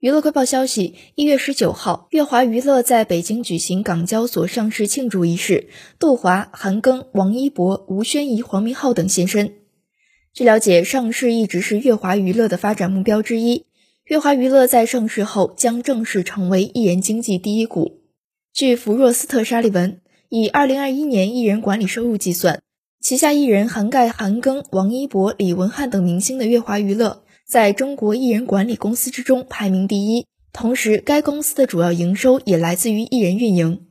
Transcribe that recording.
娱乐快报消息：一月十九号，乐华娱乐在北京举行港交所上市庆祝仪式，杜华、韩庚、王一博、吴宣仪、黄明昊等现身。据了解，上市一直是乐华娱乐的发展目标之一。乐华娱乐在上市后将正式成为艺人经济第一股。据福若斯特沙利文，以二零二一年艺人管理收入计算，旗下艺人涵盖韩庚、王一博、李文翰等明星的乐华娱乐。在中国艺人管理公司之中排名第一，同时该公司的主要营收也来自于艺人运营。